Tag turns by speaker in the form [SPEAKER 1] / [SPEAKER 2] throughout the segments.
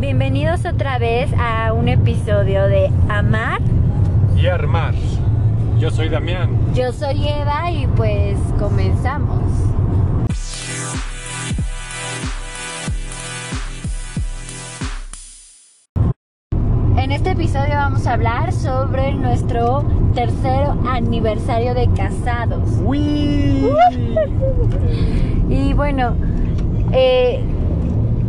[SPEAKER 1] Bienvenidos otra vez a un episodio de Amar.
[SPEAKER 2] y armar. Yo soy Damián.
[SPEAKER 1] Yo soy Eva y pues comenzamos. En este episodio vamos a hablar sobre nuestro tercer aniversario de casados.
[SPEAKER 2] ¡Uy!
[SPEAKER 1] Y bueno, eh,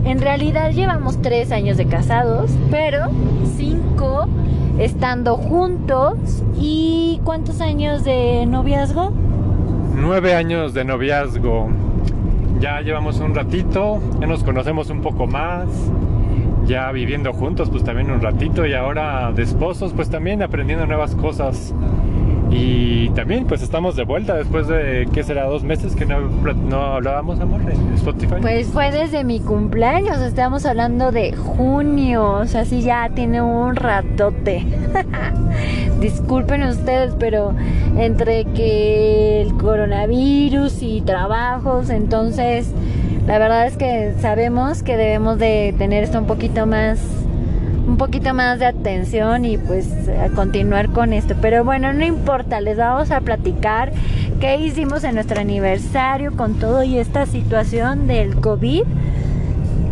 [SPEAKER 1] en realidad llevamos tres años de casados, pero cinco estando juntos. ¿Y cuántos años de noviazgo?
[SPEAKER 2] Nueve años de noviazgo. Ya llevamos un ratito, ya nos conocemos un poco más. Ya viviendo juntos, pues también un ratito. Y ahora de esposos, pues también aprendiendo nuevas cosas. Y también, pues estamos de vuelta después de, ¿qué será? Dos meses que no, no hablábamos, amor, en Spotify.
[SPEAKER 1] Pues fue desde mi cumpleaños, estamos hablando de junio, o sea, sí ya tiene un ratote. Disculpen ustedes, pero entre que el coronavirus y trabajos, entonces la verdad es que sabemos que debemos de tener esto un poquito más un poquito más de atención y pues a continuar con esto. Pero bueno, no importa, les vamos a platicar qué hicimos en nuestro aniversario con todo y esta situación del COVID.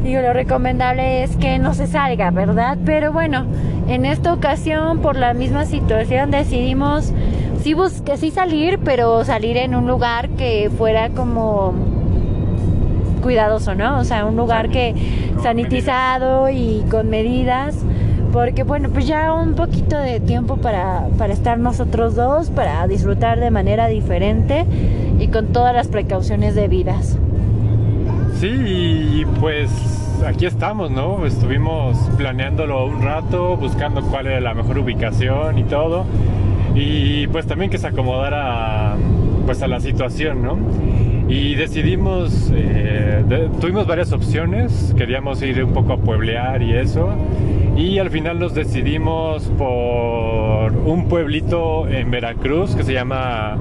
[SPEAKER 1] Digo, lo recomendable es que no se salga, ¿verdad? Pero bueno, en esta ocasión, por la misma situación, decidimos sí, bus que sí salir, pero salir en un lugar que fuera como cuidadoso, ¿no? O sea, un lugar que sanitizado y con medidas, porque bueno, pues ya un poquito de tiempo para, para estar nosotros dos, para disfrutar de manera diferente y con todas las precauciones debidas.
[SPEAKER 2] Sí, y pues aquí estamos, ¿no? Estuvimos planeándolo un rato, buscando cuál era la mejor ubicación y todo. Y pues también que se acomodara pues a la situación, ¿no? Y decidimos, eh, de- tuvimos varias opciones, queríamos ir un poco a pueblear y eso. Y al final nos decidimos por un pueblito en Veracruz que se llama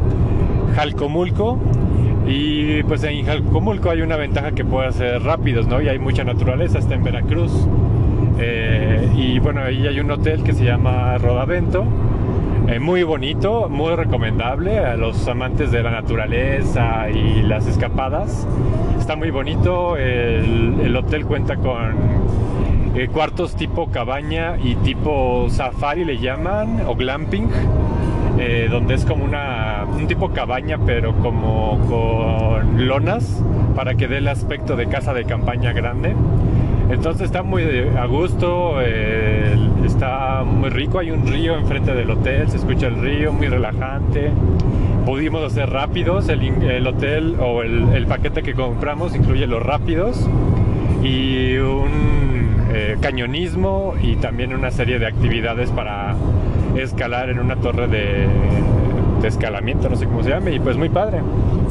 [SPEAKER 2] Jalcomulco. Y pues en Jalcomulco hay una ventaja que puede ser rápidos, ¿no? Y hay mucha naturaleza, está en Veracruz. Eh, y bueno, ahí hay un hotel que se llama Rodavento. Eh, muy bonito, muy recomendable a los amantes de la naturaleza y las escapadas. Está muy bonito. El, el hotel cuenta con eh, cuartos tipo cabaña y tipo safari le llaman, o glamping eh, donde es como una, un tipo cabaña, pero como con lonas para que dé el aspecto de casa de campaña grande. Entonces está muy a gusto, está muy rico, hay un río enfrente del hotel, se escucha el río, muy relajante. Pudimos hacer rápidos, el, hotel o el, el paquete que compramos incluye los rápidos y un eh, cañonismo y también una serie de actividades para escalar en una torre de, de escalamiento, no sé cómo se llame, y pues muy padre.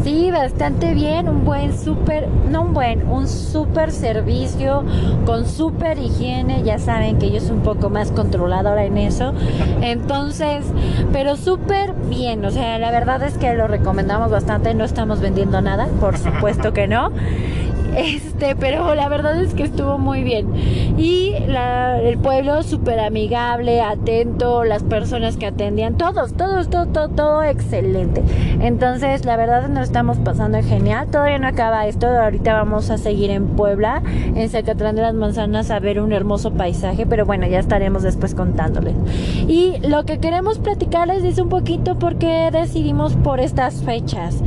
[SPEAKER 1] Sí, bastante bien, un buen súper, no un buen, un súper servicio con súper higiene, ya saben que yo soy un poco más controladora en eso, entonces, pero súper bien, o sea, la verdad es que lo recomendamos bastante, no estamos vendiendo nada, por supuesto que no, este, pero la verdad es que estuvo muy bien. Y el pueblo súper amigable, atento, las personas que atendían, todos, todos, todo, todo, todo excelente. Entonces, la verdad nos estamos pasando genial. Todavía no acaba esto. Ahorita vamos a seguir en Puebla, en Zacatlán de las Manzanas, a ver un hermoso paisaje. Pero bueno, ya estaremos después contándoles. Y lo que queremos platicarles es un poquito por qué decidimos por estas fechas.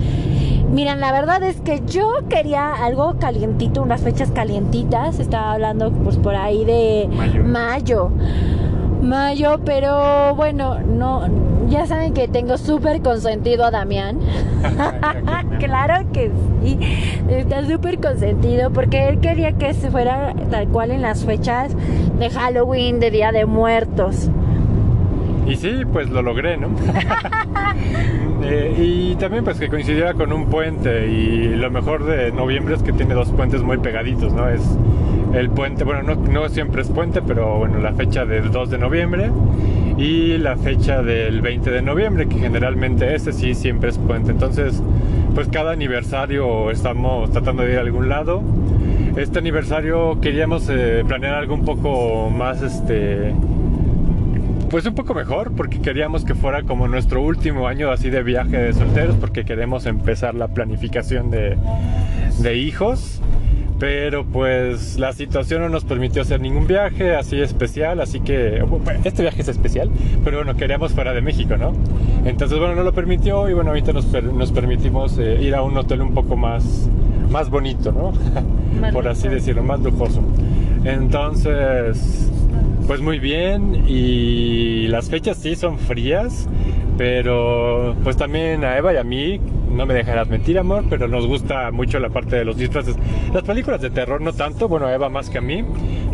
[SPEAKER 1] Miren, la verdad es que yo quería algo calientito, unas fechas calientitas. Estaba hablando pues por ahí de
[SPEAKER 2] Mayo.
[SPEAKER 1] mayo. Mayo, pero bueno, no, ya saben que tengo súper consentido a Damián. claro que sí, está súper consentido porque él quería que se fuera tal cual en las fechas de Halloween, de Día de Muertos.
[SPEAKER 2] Y sí, pues lo logré, ¿no? Eh, y también pues que coincidiera con un puente y lo mejor de noviembre es que tiene dos puentes muy pegaditos, ¿no? Es el puente, bueno, no, no siempre es puente, pero bueno, la fecha del 2 de noviembre y la fecha del 20 de noviembre, que generalmente ese sí siempre es puente. Entonces, pues cada aniversario estamos tratando de ir a algún lado este aniversario queríamos eh, planear algo un poco más, este, pues un poco mejor, porque queríamos que fuera como nuestro último año así de viaje de solteros, porque queremos empezar la planificación de, de hijos. Pero pues la situación no nos permitió hacer ningún viaje así especial, así que este viaje es especial, pero bueno, queríamos fuera de México, ¿no? Entonces bueno, no lo permitió y bueno, ahorita nos, nos permitimos eh, ir a un hotel un poco más, más bonito, ¿no? Por así decirlo, más lujoso. Entonces, pues muy bien y las fechas sí son frías, pero pues también a Eva y a mí no me dejarás mentir, amor, pero nos gusta mucho la parte de los disfraces. Las películas de terror no tanto, bueno, a Eva más que a mí,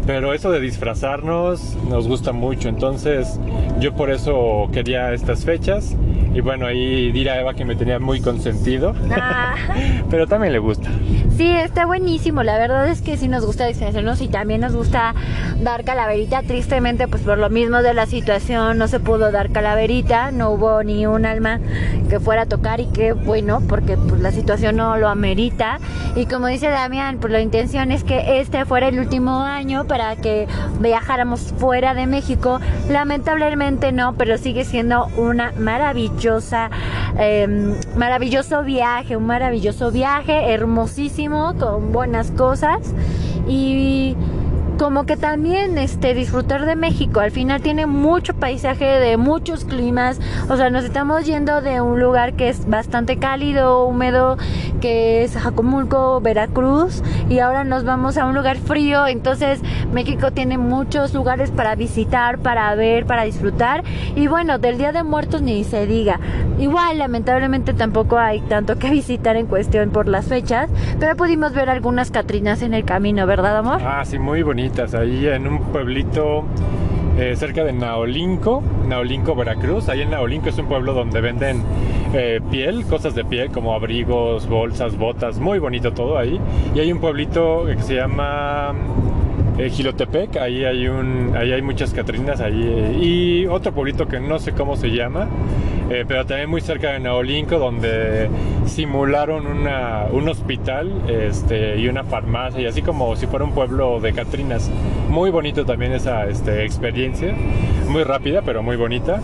[SPEAKER 2] pero eso de disfrazarnos nos gusta mucho. Entonces, yo por eso quería estas fechas. Y bueno, ahí dirá Eva que me tenía muy consentido. Ah. pero también le gusta.
[SPEAKER 1] Sí, está buenísimo. La verdad es que sí nos gusta disfrazarnos y también nos gusta dar calaverita. Tristemente, pues por lo mismo de la situación no se pudo dar calaverita. No hubo ni un alma que fuera a tocar y qué bueno, porque pues la situación no lo amerita. Y como dice Damián, pues la intención es que este fuera el último año para que viajáramos fuera de México. Lamentablemente no, pero sigue siendo una em, maravilloso viaje, un maravilloso viaje, hermosísimo, con buenas cosas. Y como que también este disfrutar de México al final tiene mucho paisaje de muchos climas o sea nos estamos yendo de un lugar que es bastante cálido húmedo que es Jacomulco Veracruz y ahora nos vamos a un lugar frío entonces México tiene muchos lugares para visitar para ver para disfrutar y bueno del Día de Muertos ni se diga. Igual lamentablemente tampoco hay tanto que visitar en cuestión por las fechas pero pudimos ver algunas Catrinas en el camino verdad amor
[SPEAKER 2] ah sí muy bonito ahí en un pueblito eh, cerca de Naolinco, Naolinco, Veracruz. Ahí en Naolinco es un pueblo donde venden eh, piel, cosas de piel como abrigos, bolsas, botas, muy bonito todo ahí. Y hay un pueblito que se llama eh, Gilotepec, ahí hay un, hay muchas Catrinas ahí y otro pueblito que no sé cómo se llama, eh, pero también muy cerca de Naolinco donde simularon una, un hospital este, y una farmacia y así como si fuera un pueblo de Catrinas. Muy bonito también esa este, experiencia, muy rápida pero muy bonita.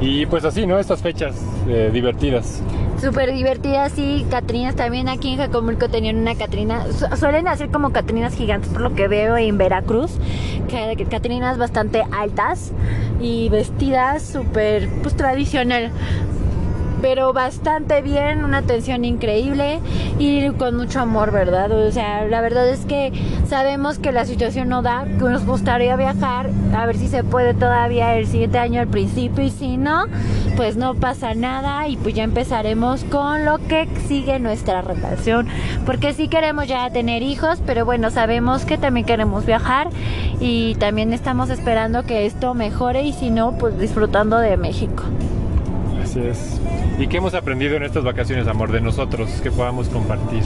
[SPEAKER 2] Y pues así, ¿no? Estas fechas eh, divertidas.
[SPEAKER 1] Súper divertidas, sí. Catrinas también aquí en Jacomulco tenían una Catrina. Suelen hacer como Catrinas gigantes por lo que veo en Veracruz. Catrinas bastante altas y vestidas súper pues tradicional pero bastante bien, una atención increíble y con mucho amor, ¿verdad? O sea, la verdad es que sabemos que la situación no da, que nos gustaría viajar, a ver si se puede todavía el siguiente año al principio y si no, pues no pasa nada y pues ya empezaremos con lo que sigue nuestra relación, porque sí queremos ya tener hijos, pero bueno, sabemos que también queremos viajar y también estamos esperando que esto mejore y si no, pues disfrutando de México.
[SPEAKER 2] Así. ¿Y qué hemos aprendido en estas vacaciones, amor, de nosotros que podamos compartir?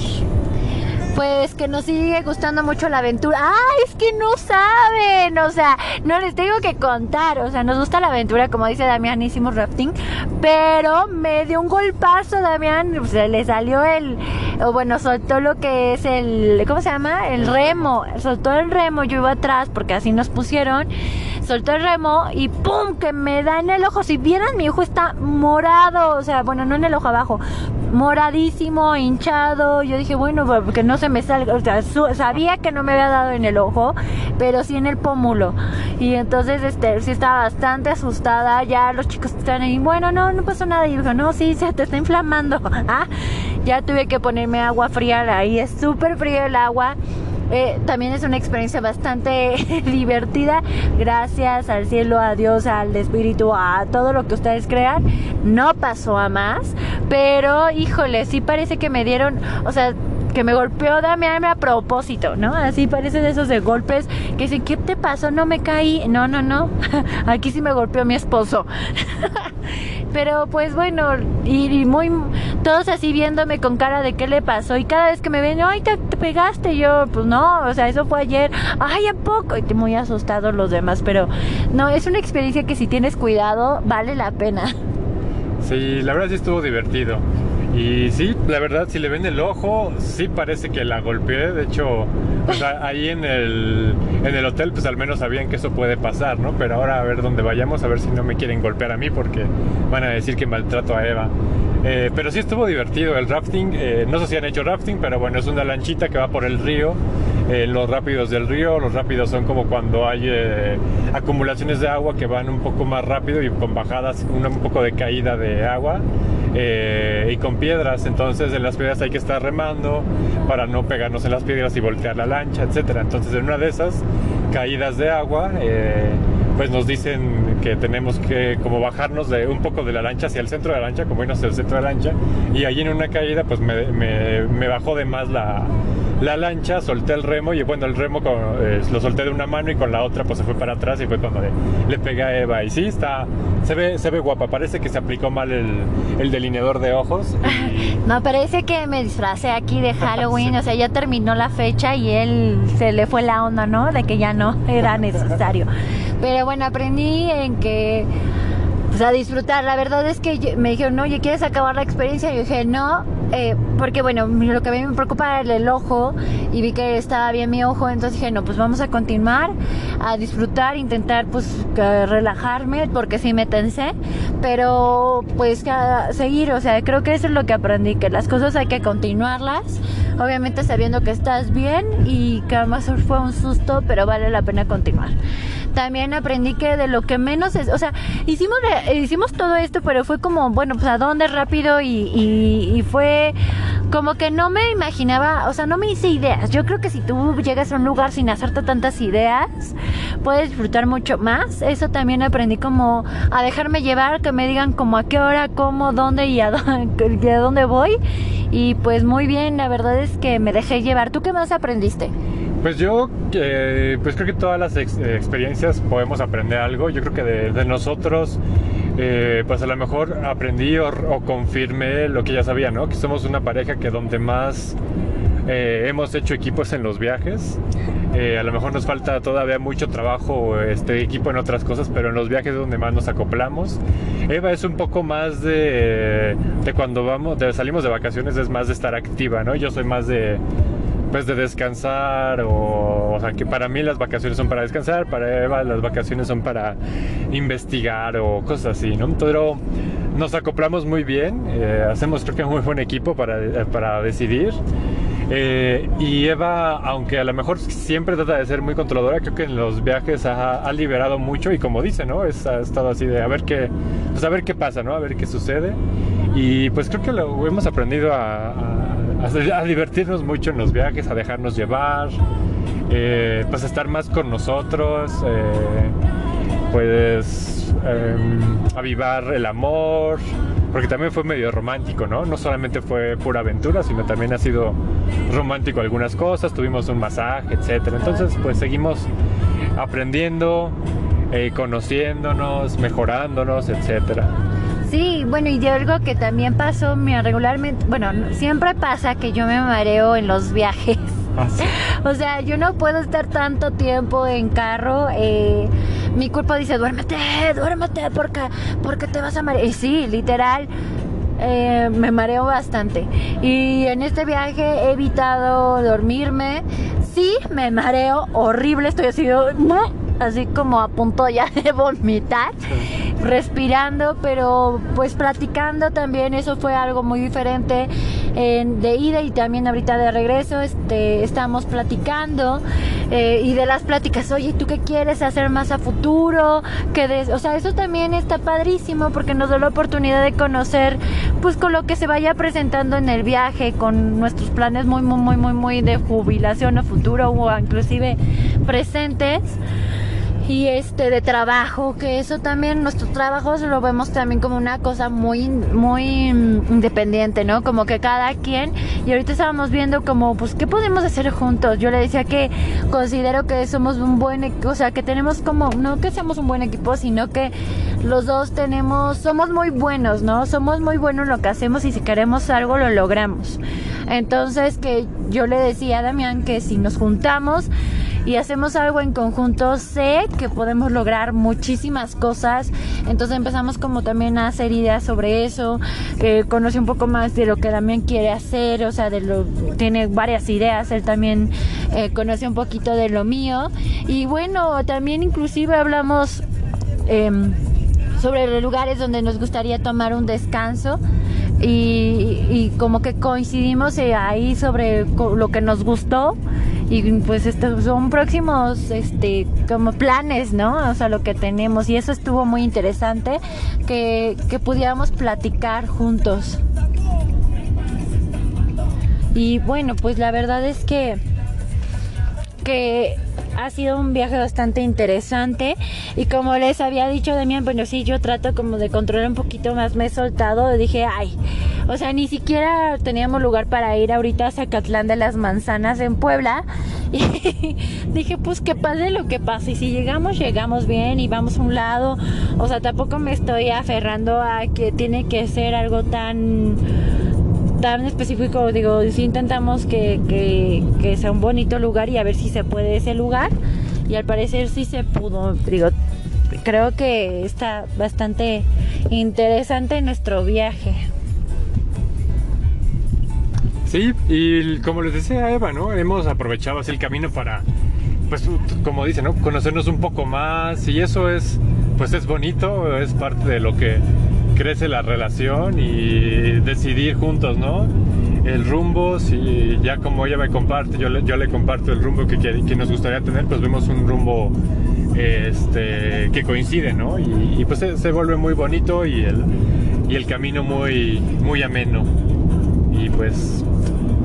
[SPEAKER 1] pues que nos sigue gustando mucho la aventura. ¡Ay, es que no saben! O sea, no les tengo que contar. O sea, nos gusta la aventura, como dice Damián, hicimos rafting. Pero me dio un golpazo, Damián. O sea, le salió el. O bueno, soltó lo que es el. ¿Cómo se llama? El remo. Soltó el remo. Yo iba atrás porque así nos pusieron. Soltó el remo y ¡pum! Que me da en el ojo. Si vieran, mi ojo está morado. O sea, bueno, no en el ojo abajo. Moradísimo, hinchado. Yo dije, bueno, porque no se me salga, o sea, sabía que no me había dado en el ojo, pero sí en el pómulo. Y entonces, este, sí estaba bastante asustada, ya los chicos están ahí, bueno, no, no pasó nada. Y dijo, no, sí, se te está inflamando. ¿Ah? Ya tuve que ponerme agua fría, ahí es súper frío el agua. Eh, también es una experiencia bastante divertida. Gracias al cielo, a Dios, al espíritu, a todo lo que ustedes crean. No pasó a más, pero híjole, sí parece que me dieron, o sea, que me golpeó Damián a propósito, ¿no? Así parecen esos de golpes que dicen, ¿qué te pasó? No me caí. No, no, no. Aquí sí me golpeó mi esposo. Pero pues bueno, y, muy todos así viéndome con cara de qué le pasó. Y cada vez que me ven, ay, te, pegaste. yo, pues no, o sea, eso fue ayer. Ay, ¿a poco? Y muy asustados los demás. Pero no, es una experiencia que si tienes cuidado, vale la pena.
[SPEAKER 2] Sí, la verdad sí estuvo divertido. Y sí, la verdad, si le ven el ojo, sí parece que la golpeé. De hecho, ahí en el, en el hotel, pues al menos sabían que eso puede pasar, ¿no? Pero ahora a ver dónde vayamos, a ver si no me quieren golpear a mí porque van a decir que maltrato a Eva. Eh, pero sí estuvo divertido el rafting. Eh, no sé si han hecho rafting, pero bueno, es una lanchita que va por el río. Eh, los rápidos del río, los rápidos son como cuando hay acumulaciones de agua que van un poco más rápido y con bajadas, un poco de caída de agua. y con piedras, entonces en las piedras hay que estar remando para no pegarnos en las piedras y voltear la lancha, etcétera. Entonces en una de esas caídas de agua, pues nos dicen que tenemos que como bajarnos de un poco de la lancha hacia el centro de la lancha, como irnos hacia el centro de la lancha, y allí en una caída pues me bajó de más la, la lancha, solté el remo y bueno, el remo eh, lo solté de una mano y con la otra pues se fue para atrás y fue cuando le, pegué a Eva. Y sí, está, se ve, se ve guapa, parece que se aplicó mal el, delineador de ojos.
[SPEAKER 1] No, parece que me disfracé aquí de Halloween, o sea, ya terminó la fecha y él se le fue la onda, ¿no? De que ya no era necesario. Pero bueno, aprendí en que pues a disfrutar. La verdad es que me dijeron, oye, ¿quieres acabar la experiencia? Y yo dije, no, eh, porque bueno, lo que a mí me preocupa era el ojo y vi que estaba bien mi ojo, entonces dije, no, pues vamos a continuar, a disfrutar, intentar pues relajarme, porque sí me tensé, pero pues a seguir, o sea, creo que eso es lo que aprendí, que las cosas hay que continuarlas, obviamente sabiendo que estás bien y que además fue un susto, pero vale la pena continuar también aprendí que de lo que menos es, o sea, hicimos, hicimos todo esto, pero fue como, bueno, pues a dónde rápido y, y, fue como que no me imaginaba, o sea, no me hice ideas. Yo creo que si tú llegas a un lugar sin hacerte tantas ideas, puedes disfrutar mucho más. Eso también aprendí como a dejarme llevar, que me digan como a qué hora, cómo, dónde y a dónde, voy. Y pues muy bien, la verdad es que me dejé llevar. ¿Tú qué más aprendiste?
[SPEAKER 2] Pues yo, eh, pues creo que todas las experiencias podemos aprender algo. Yo creo que de, nosotros, eh, pues a lo mejor aprendí o, confirmé lo que ya sabía, ¿no? Que somos una pareja que donde más eh, hemos hecho equipos en los viajes. a lo mejor nos falta todavía mucho trabajo, este equipo en otras cosas, pero en los viajes es donde más nos acoplamos. Eva es un poco más de, de cuando vamos, de, salimos de vacaciones, es más de estar activa, ¿no? Yo soy más de pues de descansar o, o sea que para mí las vacaciones son para descansar, para Eva las vacaciones son para investigar o cosas así, ¿no? Pero nos acoplamos muy bien, eh, hacemos creo que un muy buen equipo para, eh, para decidir. Eh, y Eva, aunque a lo mejor siempre trata de ser muy controladora, creo que en los viajes ha, liberado mucho y como dice, ¿no? Es, ha estado así de a ver qué, pues a ver qué pasa, ¿no? A ver qué sucede. Y pues creo que lo hemos aprendido a a, divertirnos mucho en los viajes, a dejarnos llevar, eh, pues a estar más con nosotros, eh, pues em, avivar el amor, porque también fue medio romántico, ¿no? No solamente fue pura aventura, sino también ha sido romántico algunas cosas, tuvimos un masaje, etcétera. Entonces, pues seguimos aprendiendo, eh, conociéndonos, mejorándonos, etcétera.
[SPEAKER 1] Sí, bueno, y de algo que también pasó, mira, regularmente, bueno, siempre pasa que yo me mareo en los viajes. Ah, o sea, yo no puedo estar tanto tiempo en carro. Eh, mi cuerpo dice, duérmete, duérmete, porque, porque te vas a marear. Y sí, literal. Eh, me mareo bastante y en este viaje he evitado dormirme sí me mareo horrible estoy así así como a punto ya de vomitar respirando, pero pues platicando también, eso fue algo muy diferente de ida y también ahorita de regreso, este, estamos platicando eh, y de las pláticas, oye, ¿tú qué quieres hacer más a futuro? Que o sea, eso también está padrísimo porque nos da la oportunidad de conocer pues con lo que se vaya presentando en el viaje, con nuestros planes muy, muy, muy, muy, muy de jubilación a futuro o inclusive presentes y este de trabajo, que eso también nuestros trabajos lo vemos también como una cosa muy muy independiente, ¿no? Como que cada quien y ahorita estábamos viendo como pues qué podemos hacer juntos. Yo le decía que considero que somos un buen, o sea, que tenemos como no que seamos un buen equipo, sino que los dos tenemos somos muy buenos, ¿no? Somos muy buenos en lo que hacemos y si queremos algo lo logramos. Entonces que yo le decía a Damián que si nos juntamos y hacemos algo en conjunto, sé que podemos lograr muchísimas cosas. Entonces empezamos como también a hacer ideas sobre eso. Eh, conocí un poco más de lo que también quiere hacer, o sea, de lo, tiene varias ideas. Él también eh, conoce un poquito de lo mío. Y bueno, también inclusive hablamos... Em, sobre los lugares donde nos gustaría tomar un descanso y, como que coincidimos eh, ahí sobre lo que nos gustó y pues estos son próximos este como planes no o sea lo que tenemos. Y eso estuvo muy interesante que, que pudiéramos platicar juntos. Y bueno pues la verdad es que que ha sido un viaje bastante interesante. Y como les había dicho Demian, bueno sí, yo trato como de controlar un poquito más, me he soltado, dije, ay, o sea, ni siquiera teníamos lugar para ir ahorita a Zacatlán de las Manzanas en Puebla. Y dije, pues que pase lo que pase. Y si llegamos, llegamos bien y vamos a un lado, o sea, tampoco me estoy aferrando a que tiene que ser algo tan tan específico, digo, si intentamos que, que, sea un bonito lugar y a ver si se puede ese lugar. Y al parecer sí se pudo, digo, creo que está bastante interesante nuestro viaje.
[SPEAKER 2] Sí, y como les decía Eva, ¿no? Hemos aprovechado así el camino para, pues, como dice, ¿no? Conocernos un poco más y eso es, pues, es bonito, es parte de lo que crece la relación y decidir juntos, ¿no? El rumbo, si ya como ella me comparte, yo le, yo le comparto el rumbo que, que, nos gustaría tener, pues vemos un rumbo este, que coincide, ¿no? Y, pues se, vuelve muy bonito y el, y el camino muy, muy ameno. Y pues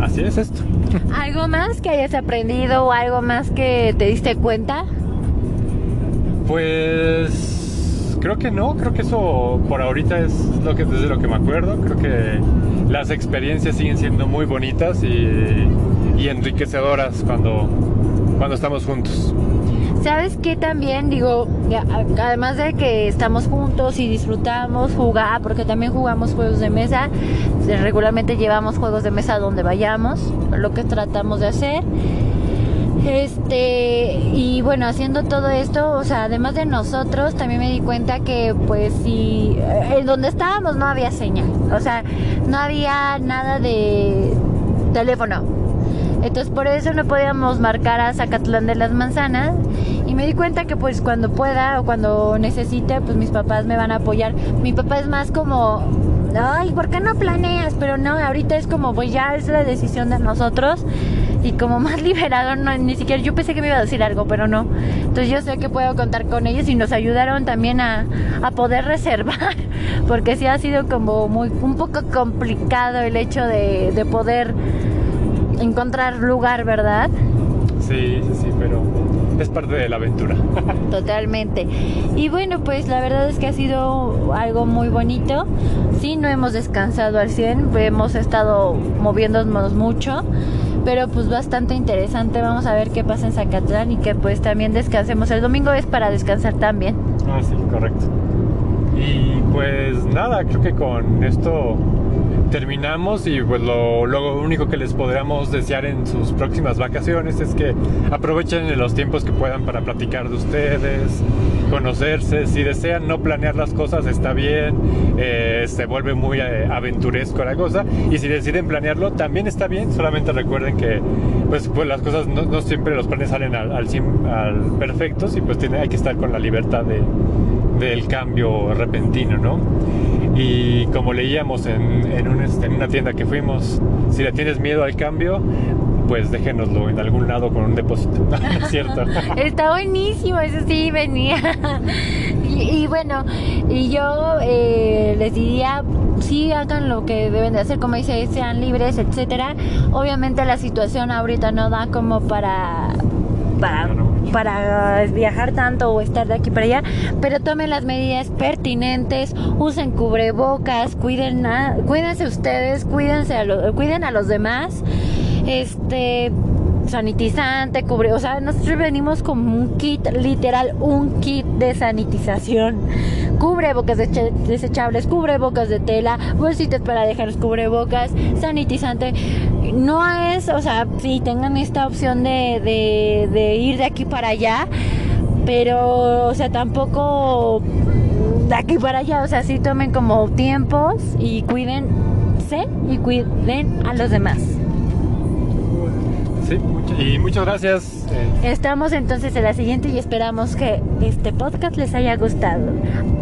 [SPEAKER 2] así es esto.
[SPEAKER 1] ¿Algo más que hayas aprendido o algo más que te diste cuenta?
[SPEAKER 2] Pues creo que no, creo que eso por ahorita es lo que desde lo que me acuerdo. Creo que las experiencias siguen siendo muy bonitas y, enriquecedoras cuando, cuando estamos juntos.
[SPEAKER 1] ¿Sabes qué también? Digo, además de que estamos juntos y disfrutamos jugar, porque también jugamos juegos de mesa, regularmente llevamos juegos de mesa donde vayamos, lo que tratamos de hacer. Este, y bueno, haciendo todo esto, o sea, además de nosotros, también me di cuenta que pues si eh, en donde estábamos no había señal, o sea, no había nada de teléfono. Entonces por eso no podíamos marcar a Zacatlán de las Manzanas y me di cuenta que pues cuando pueda o cuando necesite, pues mis papás me van a apoyar. Mi papá es más como ay, ¿por qué no planeas? Pero no, ahorita es como, pues ya es la decisión de nosotros y como más liberador, no, ni siquiera yo pensé que me iba a decir algo, pero no. Entonces yo sé que puedo contar con ellos y nos ayudaron también a, a poder reservar, porque sí ha sido como muy un poco complicado el hecho de, de poder encontrar lugar, ¿verdad?
[SPEAKER 2] Sí, sí, sí, pero es parte de la aventura.
[SPEAKER 1] Totalmente. Y bueno, pues la verdad es que ha sido algo muy bonito. Sí, no hemos descansado al 100, hemos estado moviéndonos mucho pero pues bastante interesante. Vamos a ver qué pasa en Zacatlán y que pues también descansemos. El domingo es para descansar también.
[SPEAKER 2] Ah, sí, correcto. Y pues nada, creo que con esto terminamos y pues lo, lo, único que les podríamos desear en sus próximas vacaciones es que aprovechen los tiempos que puedan para platicar de ustedes, conocerse, si desean no planear las cosas está bien, eh, se vuelve muy eh, aventuresco la cosa. Y si deciden planearlo también está bien, solamente recuerden que pues, pues las cosas no, siempre los planes salen al, al, al perfectos y pues tiene, hay que estar con la libertad de, del cambio repentino, ¿no? Y como leíamos en, este, en, una tienda que fuimos, si le tienes miedo al cambio, pues déjenoslo en algún lado con un depósito. cierto?
[SPEAKER 1] Está buenísimo, eso sí venía. y, bueno, y yo eh, les diría, sí hagan lo que deben de hacer, como dice, sean libres, etcétera. Obviamente la situación ahorita no da como para para para viajar tanto o estar de aquí para allá, pero tomen las medidas pertinentes, usen cubrebocas, cuiden a, cuídense ustedes, cuídense a cuiden a los demás. Este sanitizante, cubre, o sea, nosotros venimos con un kit, literal, un kit de sanitización. Cubrebocas desechables, cubrebocas de tela, bolsitas para dejar los cubrebocas, sanitizante no es, o sea, sí tengan esta opción de, de, de ir de aquí para allá, pero, o sea, tampoco de aquí para allá, o sea, sí tomen como tiempos y cuídense y cuiden a los demás.
[SPEAKER 2] Sí, y muchas gracias. eh,
[SPEAKER 1] Estamos entonces en la siguiente y esperamos que este podcast les haya gustado.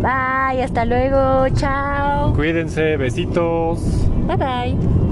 [SPEAKER 1] Bye, hasta luego, chao.
[SPEAKER 2] cuídense, besitos.
[SPEAKER 1] Bye bye.